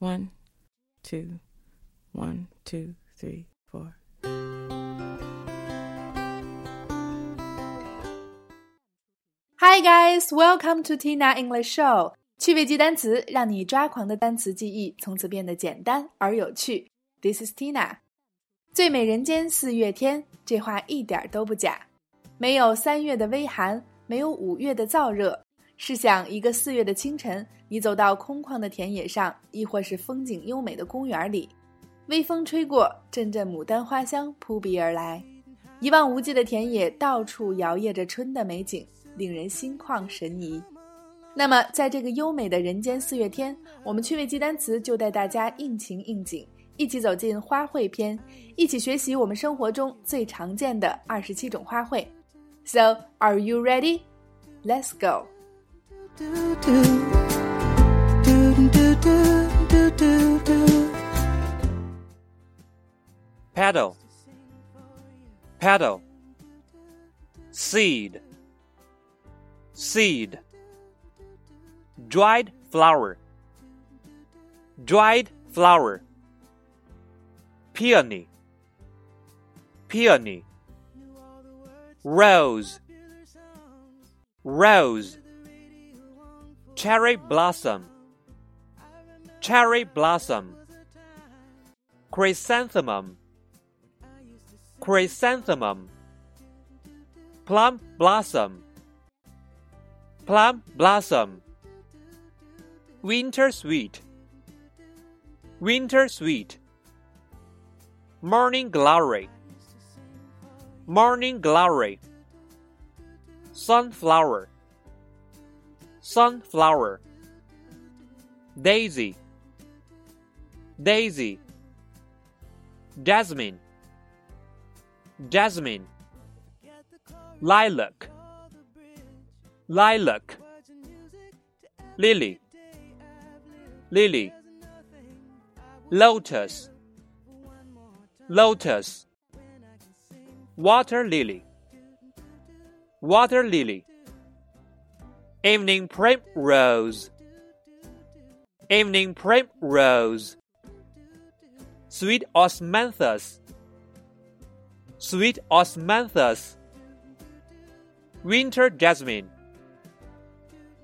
One, two, one, two, three, four. Hi guys, welcome to Tina English Show。趣味记单词，让你抓狂的单词记忆从此变得简单而有趣。This is Tina。最美人间四月天，这话一点都不假。没有三月的微寒，没有五月的燥热。 试想一个四月的清晨，你走到空旷的田野上，亦或是风景优美的公园里，微风吹过，阵阵牡丹花香扑鼻而来，一望无际的田野，到处摇曳着春的美景。令人心旷神怡。那么，在这个优美的人间四月天，我们趣味记单词就带大家应情应景，一起走进花卉篇，一起学习我们生活中最常见的二十七种花卉。So, are you ready? Let's go. Petal, petal, seed. Seed. Dried flower. Dried flower. Peony. Peony. Rose. Rose cherry blossom. Cherry blossom. Chrysanthemum. Chrysanthemum. Plum blossom. Plum blossom. Winter sweet. Winter sweet. Morning glory. Morning glory. Sunflower sunflower daisy daisy jasmine jasmine lilac lilac, lily, lily, lotus, lotus, water lily, water lily, evening primrose, evening primrose, sweet osmanthus, sweet osmanthus, winter jasmine.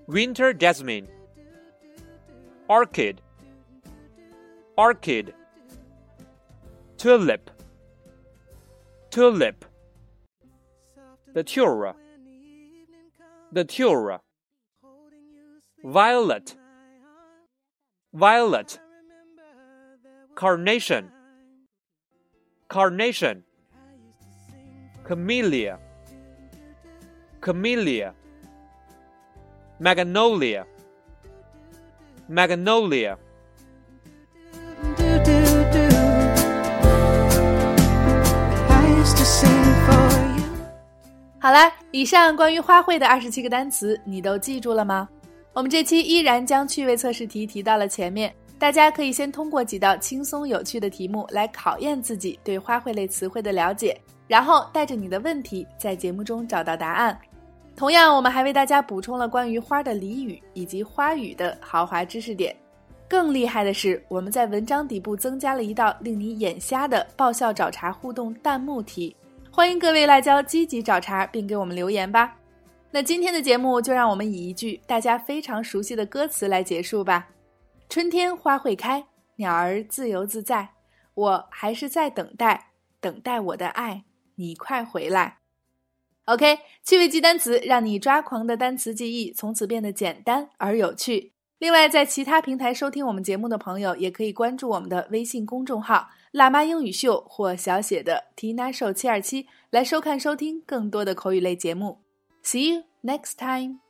Winter jasmine, orchid, orchid, tulip, tulip, datura, datura, violet, violet, carnation, carnation, camellia, camellia magnolia magnolia 好了，以上关于花卉的二十七个单词，你都记住了吗？ 我们这期依然将趣味测试题提到了前面，大家可以先通过几道轻松有趣的题目来考验自己对花卉类词汇的了解，然后带着你的问题在节目中找到答案。同样，我们还为大家补充了关于花的俚语以及花语的豪华知识点。更厉害的是，我们在文章底部增加了一道令你眼瞎的爆笑找茬互动弹幕题，欢迎各位辣椒积极找茬并给我们留言吧。那今天的节目就让我们以一句大家非常熟悉的歌词来结束吧：春天花会开，鸟儿自由自在，我还是在等待，等待我的爱，你快回来。OK，趣味记单词，让你抓狂的单词记忆从此变得简单而有趣。另外，在其他平台收听我们节目的朋友，也可以关注我们的微信公众号“辣妈英语秀”或小写的 “Tina Show 七二七”来收看收听更多的口语类节目。See you next time.